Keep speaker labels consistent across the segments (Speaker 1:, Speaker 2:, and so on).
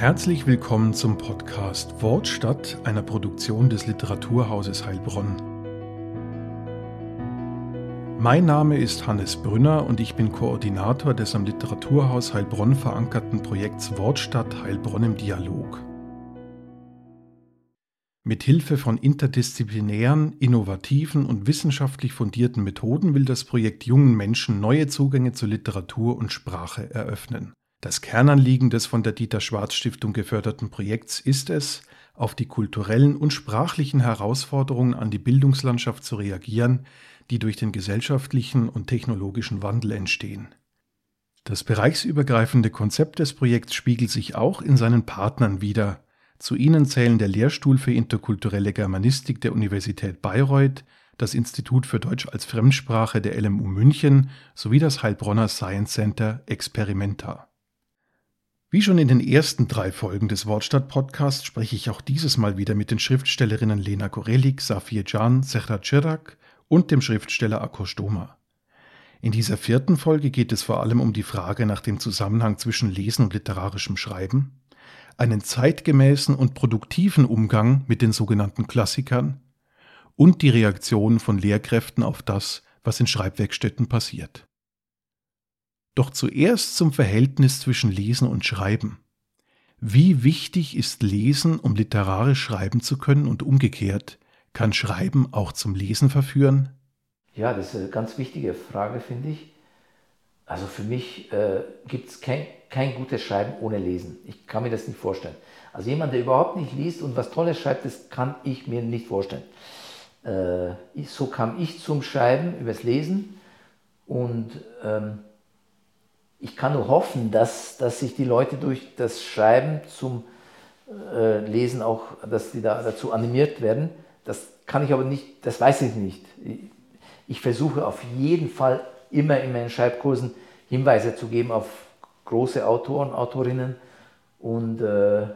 Speaker 1: Herzlich willkommen zum Podcast Wortstadt, einer Produktion des Literaturhauses Heilbronn. Mein Name ist Hannes Brünner und ich bin Koordinator des am Literaturhaus Heilbronn verankerten Projekts Wortstadt Heilbronn im Dialog. Mit Hilfe von interdisziplinären, innovativen und wissenschaftlich fundierten Methoden will das Projekt jungen Menschen neue Zugänge zu Literatur und Sprache eröffnen. Das Kernanliegen des von der Dieter Schwarz Stiftung geförderten Projekts ist es, auf die kulturellen und sprachlichen Herausforderungen an die Bildungslandschaft zu reagieren, die durch den gesellschaftlichen und technologischen Wandel entstehen. Das bereichsübergreifende Konzept des Projekts spiegelt sich auch in seinen Partnern wider. Zu ihnen zählen der Lehrstuhl für interkulturelle Germanistik der Universität Bayreuth, das Institut für Deutsch als Fremdsprache der LMU München sowie das Heilbronner Science Center Experimenta. Wie schon in den ersten drei Folgen des Wortstadt-Podcasts spreche ich auch dieses Mal wieder mit den Schriftstellerinnen Lena Korelik, Safir Can, Zehra Cirak und dem Schriftsteller Akostoma. In dieser vierten Folge geht es vor allem um die Frage nach dem Zusammenhang zwischen Lesen und literarischem Schreiben, einen zeitgemäßen und produktiven Umgang mit den sogenannten Klassikern und die Reaktion von Lehrkräften auf das, was in Schreibwerkstätten passiert. Doch zuerst zum Verhältnis zwischen Lesen und Schreiben. Wie wichtig ist Lesen, um literarisch schreiben zu können und umgekehrt? Kann Schreiben auch zum Lesen verführen?
Speaker 2: Ja, das ist eine ganz wichtige Frage, finde ich. Also für mich äh, gibt es kein, kein gutes Schreiben ohne Lesen. Ich kann mir das nicht vorstellen. Also jemand, der überhaupt nicht liest und was Tolles schreibt, das kann ich mir nicht vorstellen. Äh, so kam ich zum Schreiben übers Lesen und ähm, ich kann nur hoffen, dass, dass sich die Leute durch das Schreiben zum äh, Lesen auch, dass die da dazu animiert werden. Das kann ich aber nicht, das weiß ich nicht. Ich, ich versuche auf jeden Fall immer in meinen Schreibkursen Hinweise zu geben auf große Autoren, Autorinnen und äh,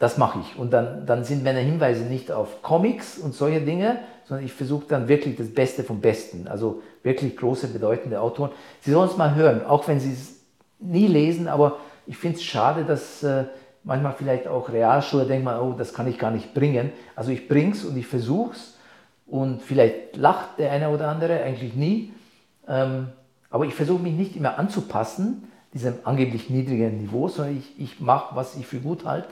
Speaker 2: das mache ich. Und dann, dann sind meine Hinweise nicht auf Comics und solche Dinge, sondern ich versuche dann wirklich das Beste vom Besten. Also wirklich große, bedeutende Autoren. Sie sollen es mal hören, auch wenn Sie es nie lesen, aber ich finde es schade, dass äh, manchmal vielleicht auch Realschüler denken, oh, das kann ich gar nicht bringen. Also ich bringe es und ich versuche es und vielleicht lacht der eine oder andere, eigentlich nie. Ähm, aber ich versuche mich nicht immer anzupassen, diesem angeblich niedrigen Niveau, sondern ich, ich mache, was ich für gut halte.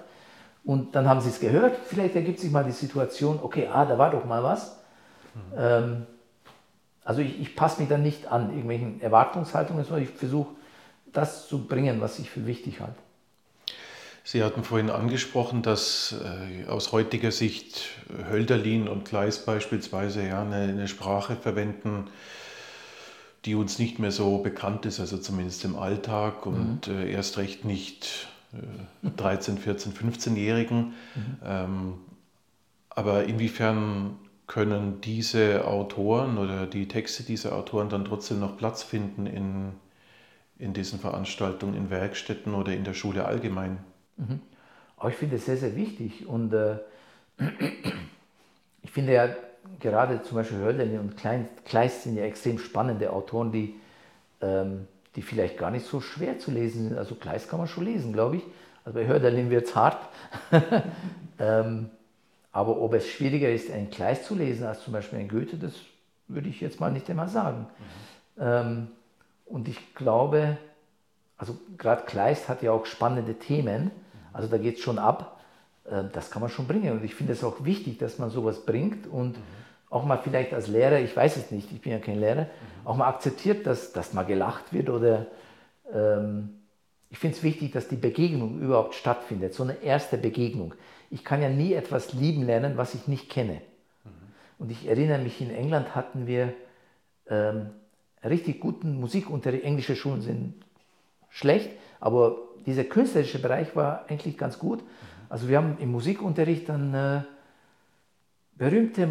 Speaker 2: Und dann haben sie es gehört, vielleicht ergibt sich mal die Situation, okay, ah, da war doch mal was. Mhm. Ähm, also ich, ich passe mich dann nicht an irgendwelchen Erwartungshaltungen, sondern ich versuche das zu bringen, was ich für wichtig halte.
Speaker 1: Sie hatten vorhin angesprochen, dass äh, aus heutiger Sicht Hölderlin und Kleist beispielsweise ja eine, eine, Sprache verwenden, die uns nicht mehr so bekannt ist, also zumindest im Alltag und mhm. äh, erst recht nicht 13, 14, 15-Jährigen. Mhm. Ähm, aber inwiefern können diese Autoren oder die Texte dieser Autoren dann trotzdem noch Platz finden in, in diesen Veranstaltungen, in Werkstätten oder in der Schule allgemein.
Speaker 2: Mhm. Aber ich finde es sehr, sehr wichtig und äh, ich finde ja gerade zum Beispiel Hölderlin und Kleist sind ja extrem spannende Autoren, die, ähm, die vielleicht gar nicht so schwer zu lesen sind. Also Kleist kann man schon lesen, glaube ich. Also bei Hölderlin wird es hart. ähm, aber ob es schwieriger ist, ein Kleist zu lesen als zum Beispiel ein Goethe, das würde ich jetzt mal nicht einmal sagen. Mhm. Ähm, und ich glaube, also gerade Kleist hat ja auch spannende Themen, mhm. also da geht es schon ab, äh, das kann man schon bringen. Und ich finde es auch wichtig, dass man sowas bringt und mhm. Auch mal vielleicht als Lehrer, ich weiß es nicht, ich bin ja kein Lehrer, auch mal akzeptiert, dass, dass mal gelacht wird oder ähm, ich finde es wichtig, dass die Begegnung überhaupt stattfindet, so eine erste Begegnung ich kann ja nie etwas lieben lernen, was ich nicht kenne. Und ich erinnere mich, in England hatten wir ähm, richtig guten Musikunterricht. Englische Schulen sind schlecht, aber dieser künstlerische Bereich war eigentlich ganz gut. Also wir haben im Musikunterricht dann äh, berühmte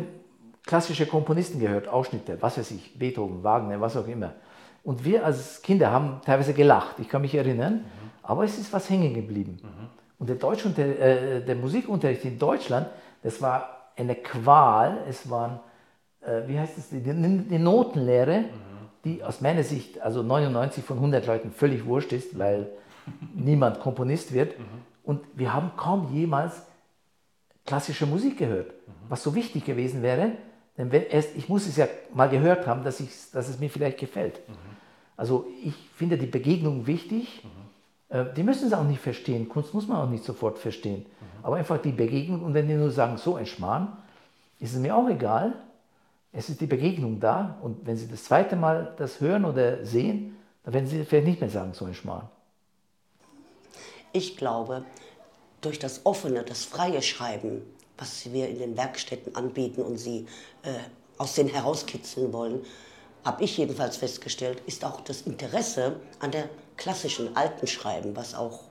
Speaker 2: klassische Komponisten gehört, Ausschnitte, was weiß ich, Beethoven, Wagner, was auch immer. Und wir als Kinder haben teilweise gelacht, ich kann mich erinnern, mhm. aber es ist was hängen geblieben. Mhm. Und der, Deutsch äh, der Musikunterricht in Deutschland, das war eine Qual. Es waren, äh, wie heißt es, die, die Notenlehre, mhm. die aus meiner Sicht, also 99 von 100 Leuten völlig wurscht ist, weil niemand Komponist wird. Mhm. Und wir haben kaum jemals klassische Musik gehört, mhm. was so wichtig gewesen wäre. Denn wenn erst, ich muss es ja mal gehört haben, dass, dass es mir vielleicht gefällt. Mhm. Also ich finde die Begegnung wichtig. Mhm. Äh, die müssen es auch nicht verstehen. Kunst muss man auch nicht sofort verstehen. Mhm. Aber einfach die Begegnung. Und wenn die nur sagen, so ein Schmarrn, ist es mir auch egal. Es ist die Begegnung da. Und wenn sie das zweite Mal das hören oder sehen, dann werden sie vielleicht nicht mehr sagen, so ein Schmarrn.
Speaker 3: Ich glaube, durch das offene, das freie Schreiben, was wir in den Werkstätten anbieten und sie äh, aus denen herauskitzeln wollen, habe ich jedenfalls festgestellt, ist auch das Interesse an der klassischen alten Schreiben, was auch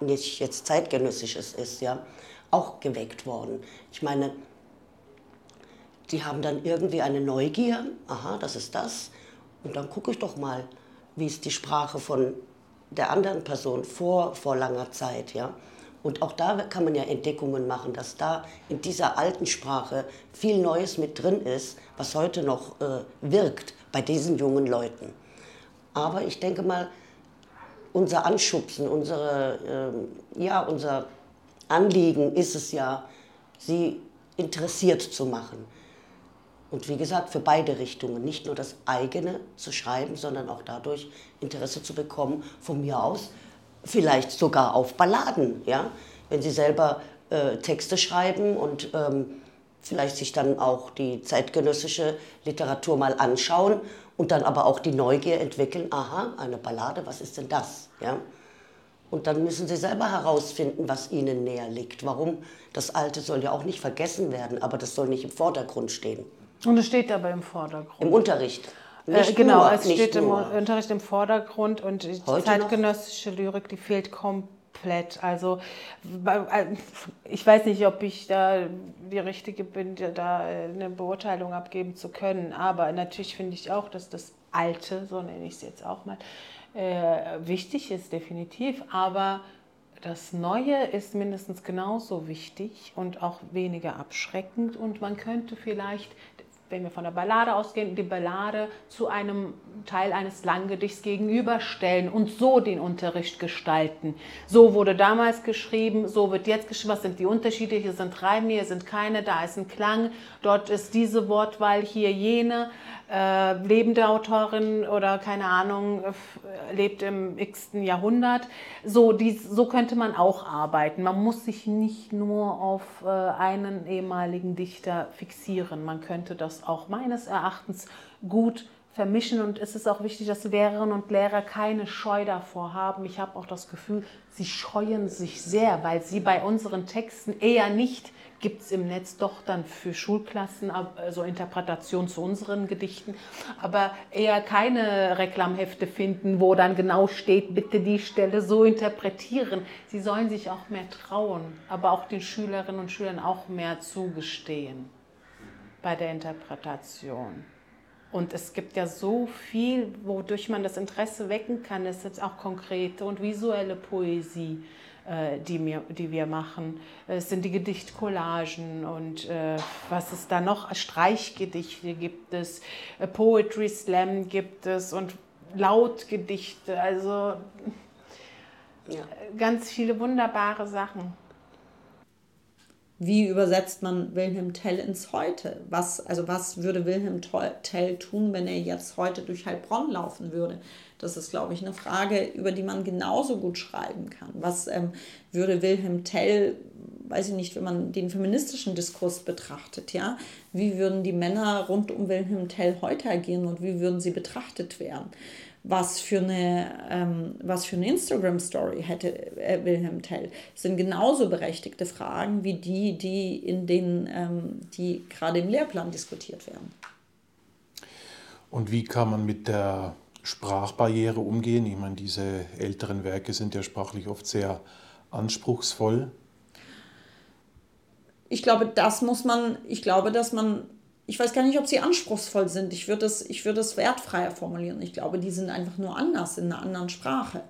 Speaker 3: nicht jetzt zeitgenössisches ist, ja, auch geweckt worden. Ich meine, die haben dann irgendwie eine Neugier, aha, das ist das, und dann gucke ich doch mal, wie ist die Sprache von der anderen Person vor, vor langer Zeit, ja. Und auch da kann man ja Entdeckungen machen, dass da in dieser alten Sprache viel Neues mit drin ist, was heute noch äh, wirkt bei diesen jungen Leuten. Aber ich denke mal, unser Anschubsen, unsere, äh, ja, unser Anliegen ist es ja, sie interessiert zu machen. Und wie gesagt, für beide Richtungen, nicht nur das eigene zu schreiben, sondern auch dadurch Interesse zu bekommen, von mir aus, vielleicht sogar auf Balladen, ja, wenn sie selber äh, Texte schreiben und ähm, vielleicht sich dann auch die zeitgenössische Literatur mal anschauen und dann aber auch die Neugier entwickeln, aha, eine Ballade, was ist denn das, ja? Und dann müssen sie selber herausfinden, was ihnen näher liegt. Warum? Das Alte soll ja auch nicht vergessen werden, aber das soll nicht im Vordergrund stehen.
Speaker 4: Und es steht aber im Vordergrund.
Speaker 3: Im Unterricht.
Speaker 4: Äh, genau, nur, es steht im Unterricht im Vordergrund und die Heute zeitgenössische noch? Lyrik, die fehlt komplett. Also äh, ich weiß nicht, ob ich da die Richtige bin, da eine Beurteilung abgeben zu können, aber natürlich finde ich auch, dass das Alte, so nenne ich es jetzt auch mal, äh, wichtig ist, definitiv, aber das Neue ist mindestens genauso wichtig und auch weniger abschreckend und man könnte vielleicht wenn wir von der Ballade ausgehen, die Ballade zu einem Teil eines Langgedichts gegenüberstellen und so den Unterricht gestalten. So wurde damals geschrieben, so wird jetzt geschrieben. Was sind die Unterschiede? Hier sind Reime, hier sind keine, da ist ein Klang, dort ist diese Wortwahl, hier jene äh, lebende Autorin oder keine Ahnung, äh, lebt im x. Jahrhundert. So, dies, so könnte man auch arbeiten. Man muss sich nicht nur auf äh, einen ehemaligen Dichter fixieren. Man könnte das auch meines Erachtens gut vermischen und es ist auch wichtig, dass Lehrerinnen und Lehrer keine Scheu davor haben. Ich habe auch das Gefühl, sie scheuen sich sehr, weil sie bei unseren Texten eher nicht gibt es im Netz doch dann für Schulklassen so Interpretationen zu unseren Gedichten, aber eher keine Reklamhefte finden, wo dann genau steht, bitte die Stelle so interpretieren. Sie sollen sich auch mehr trauen, aber auch den Schülerinnen und Schülern auch mehr zugestehen bei der Interpretation. Und es gibt ja so viel, wodurch man das Interesse wecken kann. Es ist auch konkrete und visuelle Poesie. Äh, die, mir, die wir machen. Es sind die Gedichtcollagen und äh, was es da noch? Streichgedichte gibt es, äh, Poetry Slam gibt es und Lautgedichte. Also ja. ganz viele wunderbare Sachen.
Speaker 5: Wie übersetzt man Wilhelm Tell ins Heute? Was, also was würde Wilhelm Tell tun, wenn er jetzt heute durch Heilbronn laufen würde? Das ist, glaube ich, eine Frage, über die man genauso gut schreiben kann. Was ähm, würde Wilhelm Tell, weiß ich nicht, wenn man den feministischen Diskurs betrachtet, ja, wie würden die Männer rund um Wilhelm Tell heute agieren und wie würden sie betrachtet werden? Was für eine, ähm, was für eine Instagram-Story hätte äh, Wilhelm Tell? Das sind genauso berechtigte Fragen wie die, die in den, ähm, die gerade im Lehrplan diskutiert werden.
Speaker 1: Und wie kann man mit der Sprachbarriere umgehen? Ich meine, diese älteren Werke sind ja sprachlich oft sehr anspruchsvoll.
Speaker 5: Ich glaube, das muss man, ich glaube, dass man, ich weiß gar nicht, ob sie anspruchsvoll sind. Ich würde es, ich würde es wertfreier formulieren. Ich glaube, die sind einfach nur anders in einer anderen Sprache.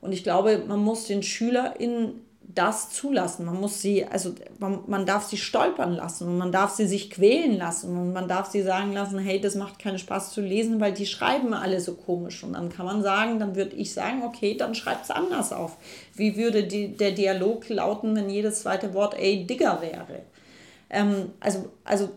Speaker 5: Und ich glaube, man muss den SchülerInnen das zulassen. Man muss sie, also man, man, darf sie stolpern lassen und man darf sie sich quälen lassen und man darf sie sagen lassen, hey, das macht keinen Spaß zu lesen, weil die schreiben alle so komisch. Und dann kann man sagen, dann würde ich sagen, okay, dann schreibt es anders auf. Wie würde die, der Dialog lauten, wenn jedes zweite Wort ey, Digger wäre? Ähm, also, also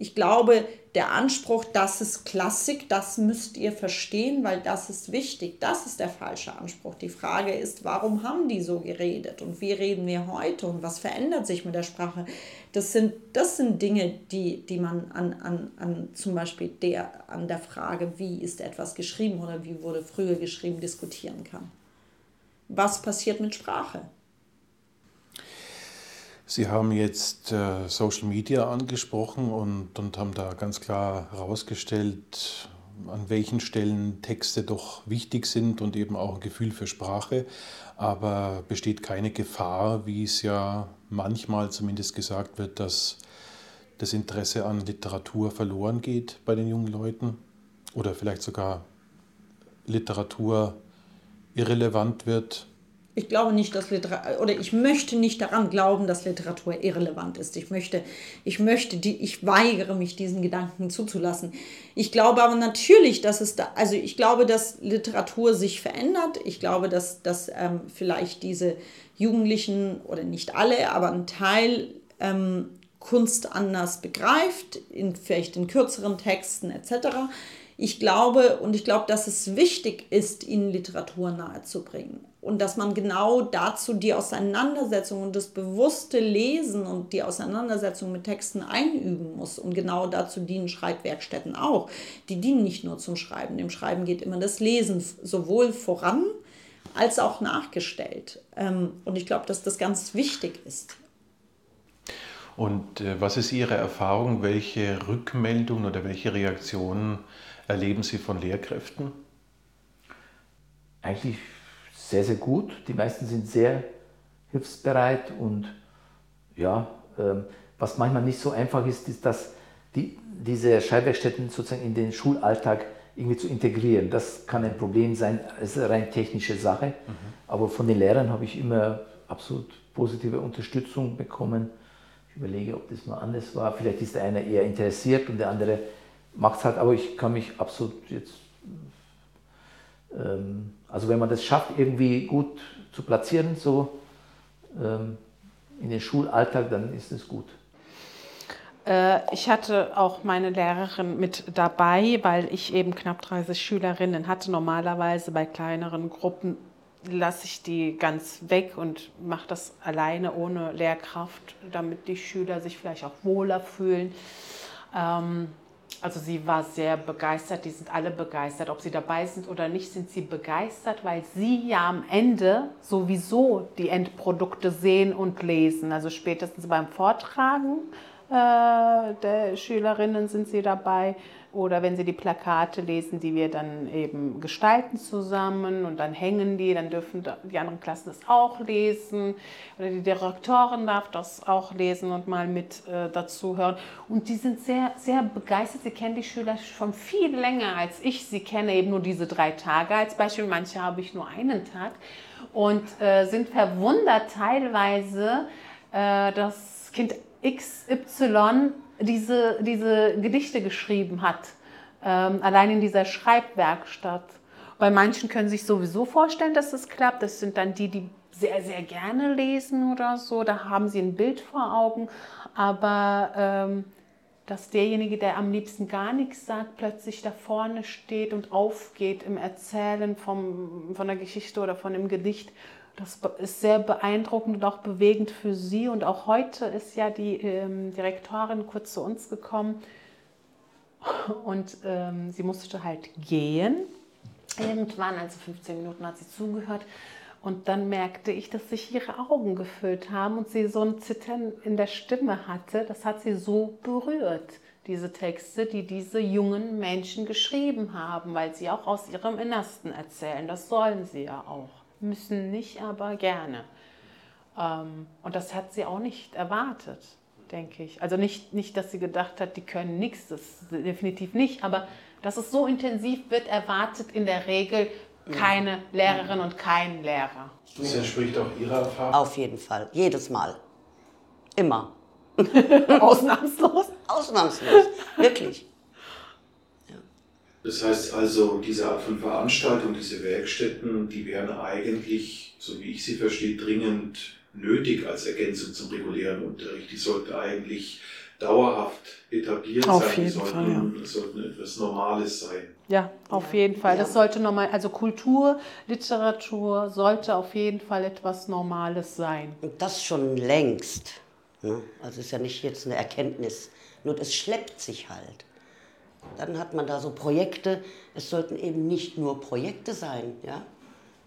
Speaker 5: ich glaube, der Anspruch, das ist Klassik, das müsst ihr verstehen, weil das ist wichtig. Das ist der falsche Anspruch. Die Frage ist, warum haben die so geredet und wie reden wir heute und was verändert sich mit der Sprache? Das sind, das sind Dinge, die, die man an, an, an zum Beispiel der, an der Frage, wie ist etwas geschrieben oder wie wurde früher geschrieben, diskutieren kann. Was passiert mit Sprache?
Speaker 1: Sie haben jetzt äh, Social Media angesprochen und, und haben da ganz klar herausgestellt, an welchen Stellen Texte doch wichtig sind und eben auch ein Gefühl für Sprache. Aber besteht keine Gefahr, wie es ja manchmal zumindest gesagt wird, dass das Interesse an Literatur verloren geht bei den jungen Leuten oder vielleicht sogar Literatur irrelevant wird
Speaker 5: ich glaube nicht, dass Literatur, oder ich möchte nicht daran glauben, dass Literatur irrelevant ist. Ich möchte, ich möchte, die, ich weigere mich, diesen Gedanken zuzulassen. Ich glaube aber natürlich, dass es da, also ich glaube, dass Literatur sich verändert. Ich glaube, dass, dass ähm, vielleicht diese Jugendlichen, oder nicht alle, aber ein Teil ähm, Kunst anders begreift, in, vielleicht in kürzeren Texten etc. Ich glaube und ich glaube, dass es wichtig ist, ihnen Literatur nahezubringen und dass man genau dazu die Auseinandersetzung und das bewusste Lesen und die Auseinandersetzung mit Texten einüben muss. Und genau dazu dienen Schreibwerkstätten auch. Die dienen nicht nur zum Schreiben. Dem Schreiben geht immer das Lesen sowohl voran als auch nachgestellt. Ähm, und ich glaube, dass das ganz wichtig ist.
Speaker 1: Und äh, was ist Ihre Erfahrung? Welche Rückmeldungen oder welche Reaktionen erleben Sie von Lehrkräften?
Speaker 2: Eigentlich sehr, sehr gut. Die meisten sind sehr hilfsbereit und ja, ähm, was manchmal nicht so einfach ist, ist, dass die, diese Schreibwerkstätten sozusagen in den Schulalltag irgendwie zu integrieren. Das kann ein Problem sein, es ist eine rein technische Sache. Mhm. Aber von den Lehrern habe ich immer absolut positive Unterstützung bekommen. Ich überlege, ob das mal anders war. Vielleicht ist der eine eher interessiert und der andere macht es halt, aber ich kann mich absolut jetzt ähm, also wenn man das schafft, irgendwie gut zu platzieren, so ähm, in den Schulalltag, dann ist es gut.
Speaker 4: Äh, ich hatte auch meine Lehrerin mit dabei, weil ich eben knapp 30 Schülerinnen hatte. Normalerweise bei kleineren Gruppen lasse ich die ganz weg und mache das alleine ohne Lehrkraft, damit die Schüler sich vielleicht auch wohler fühlen. Also sie war sehr begeistert, die sind alle begeistert. Ob sie dabei sind oder nicht, sind sie begeistert, weil sie ja am Ende sowieso die Endprodukte sehen und lesen. Also spätestens beim Vortragen äh, der Schülerinnen sind sie dabei oder wenn sie die Plakate lesen, die wir dann eben gestalten zusammen und dann hängen die, dann dürfen die anderen Klassen das auch lesen oder die Direktorin darf das auch lesen und mal mit äh, dazu hören. Und die sind sehr, sehr begeistert. Sie kennen die Schüler schon viel länger als ich sie kenne, eben nur diese drei Tage als Beispiel. Manche habe ich nur einen Tag und äh, sind verwundert teilweise, äh, das Kind XY diese, diese Gedichte geschrieben hat, ähm, allein in dieser Schreibwerkstatt. Bei manchen können sich sowieso vorstellen, dass es klappt. Das sind dann die, die sehr, sehr gerne lesen oder so. Da haben sie ein Bild vor Augen. Aber ähm, dass derjenige, der am liebsten gar nichts sagt, plötzlich da vorne steht und aufgeht im Erzählen vom, von der Geschichte oder von dem Gedicht das ist sehr beeindruckend und auch bewegend für Sie. Und auch heute ist ja die ähm, Direktorin kurz zu uns gekommen und ähm, sie musste halt gehen. Irgendwann, also 15 Minuten hat sie zugehört. Und dann merkte ich, dass sich ihre Augen gefüllt haben und sie so ein Zittern in der Stimme hatte. Das hat sie so berührt, diese Texte, die diese jungen Menschen geschrieben haben, weil sie auch aus ihrem Innersten erzählen. Das sollen sie ja auch müssen nicht, aber gerne. Ähm, und das hat sie auch nicht erwartet, denke ich. Also nicht, nicht, dass sie gedacht hat, die können nichts, das definitiv nicht, aber dass es so intensiv wird erwartet in der Regel, keine Lehrerin und kein Lehrer.
Speaker 1: Das entspricht auch Ihrer Erfahrung?
Speaker 3: Auf jeden Fall, jedes Mal. Immer.
Speaker 4: Ausnahmslos?
Speaker 3: Ausnahmslos, wirklich.
Speaker 1: Das heißt also, diese Art von Veranstaltung, diese Werkstätten, die wären eigentlich, so wie ich sie verstehe, dringend nötig als Ergänzung zum regulären Unterricht. Die sollten eigentlich dauerhaft etabliert
Speaker 4: auf
Speaker 1: sein.
Speaker 4: Jeden
Speaker 1: die sollten,
Speaker 4: Fall, ja.
Speaker 1: sollten etwas Normales sein.
Speaker 4: Ja, auf jeden Fall. Das sollte normal, also Kultur, Literatur sollte auf jeden Fall etwas Normales sein.
Speaker 3: Und das schon längst. Ne? Also ist ja nicht jetzt eine Erkenntnis, nur es schleppt sich halt. Dann hat man da so Projekte. Es sollten eben nicht nur Projekte sein. Ja?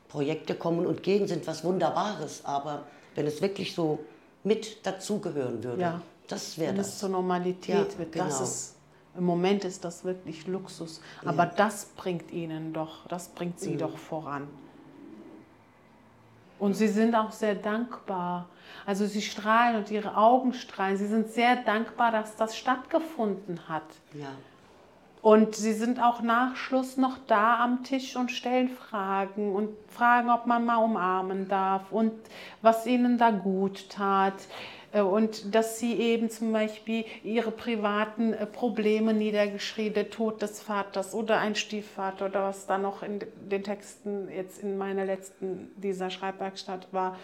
Speaker 3: Projekte kommen und gehen sind was Wunderbares, aber wenn es wirklich so mit dazugehören würde,
Speaker 4: Ja.
Speaker 3: das wäre
Speaker 4: Wenn
Speaker 3: das.
Speaker 4: es zur Normalität
Speaker 3: Ja,
Speaker 4: wird,
Speaker 3: genau.
Speaker 4: das ist, im Moment ist das wirklich Luxus. Aber das bringt ihnen doch, das bringt
Speaker 3: Mhm.
Speaker 4: sie doch voran. Und sie sind auch sehr dankbar. Also sie strahlen und ihre Augen strahlen. Sie sind sehr dankbar, dass das stattgefunden hat.
Speaker 3: Ja.
Speaker 4: Und sie sind auch nach Schluss noch da am Tisch und stellen Fragen und fragen, ob man mal umarmen darf und was ihnen da gut tat. Äh, Und dass sie eben zum Beispiel ihre privaten äh, Probleme niedergeschrieben, der Tod des Vaters oder ein Stiefvater oder was da noch in den Texten jetzt in meiner letzten dieser Schreibwerkstatt war,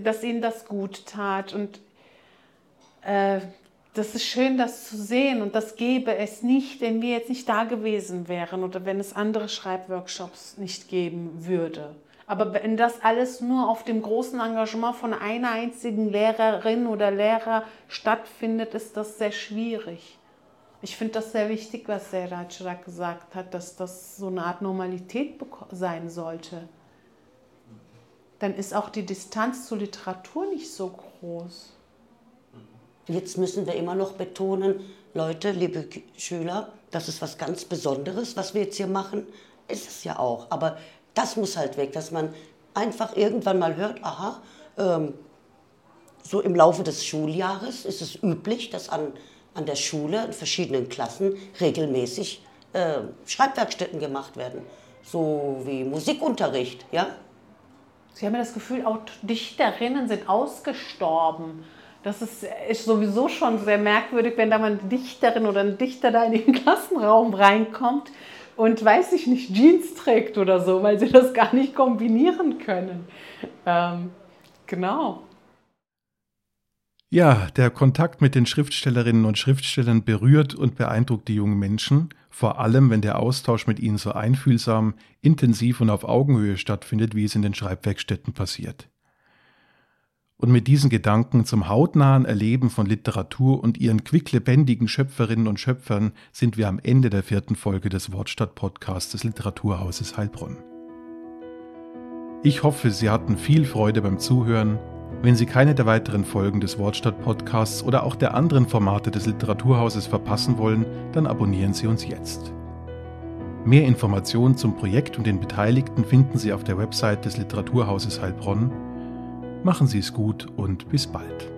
Speaker 4: dass ihnen das gut tat. Und äh, das ist schön, das zu sehen und das gäbe es nicht, wenn wir jetzt nicht da gewesen wären oder wenn es andere Schreibworkshops nicht geben würde. Aber wenn das alles nur auf dem großen Engagement von einer einzigen Lehrerin oder Lehrer stattfindet, ist das sehr schwierig. Ich finde das sehr wichtig, was Ratschlag gesagt hat, dass das so eine Art Normalität sein sollte. Dann ist auch die Distanz zur Literatur nicht so groß.
Speaker 3: Jetzt müssen wir immer noch betonen, Leute, liebe Schüler, das ist was ganz Besonderes, was wir jetzt hier machen. Ist es ja auch. Aber das muss halt weg, dass man einfach irgendwann mal hört, aha, ähm, so im Laufe des Schuljahres ist es üblich, dass an, an der Schule in verschiedenen Klassen regelmäßig äh, Schreibwerkstätten gemacht werden. So wie Musikunterricht, ja?
Speaker 4: Sie haben ja das Gefühl, auch Dichterinnen sind ausgestorben. Das ist, ist sowieso schon sehr merkwürdig, wenn da mal eine Dichterin oder ein Dichter da in den Klassenraum reinkommt und weiß ich nicht, Jeans trägt oder so, weil sie das gar nicht kombinieren können. Ähm, genau.
Speaker 1: Ja, der Kontakt mit den Schriftstellerinnen und Schriftstellern berührt und beeindruckt die jungen Menschen, vor allem wenn der Austausch mit ihnen so einfühlsam, intensiv und auf Augenhöhe stattfindet, wie es in den Schreibwerkstätten passiert. Und mit diesen Gedanken zum hautnahen Erleben von Literatur und ihren quicklebendigen Schöpferinnen und Schöpfern sind wir am Ende der vierten Folge des Wortstadt-Podcasts des Literaturhauses Heilbronn. Ich hoffe, Sie hatten viel Freude beim Zuhören. Wenn Sie keine der weiteren Folgen des Wortstadt-Podcasts oder auch der anderen Formate des Literaturhauses verpassen wollen, dann abonnieren Sie uns jetzt. Mehr Informationen zum Projekt und den Beteiligten finden Sie auf der Website des Literaturhauses Heilbronn. Machen Sie es gut und bis bald.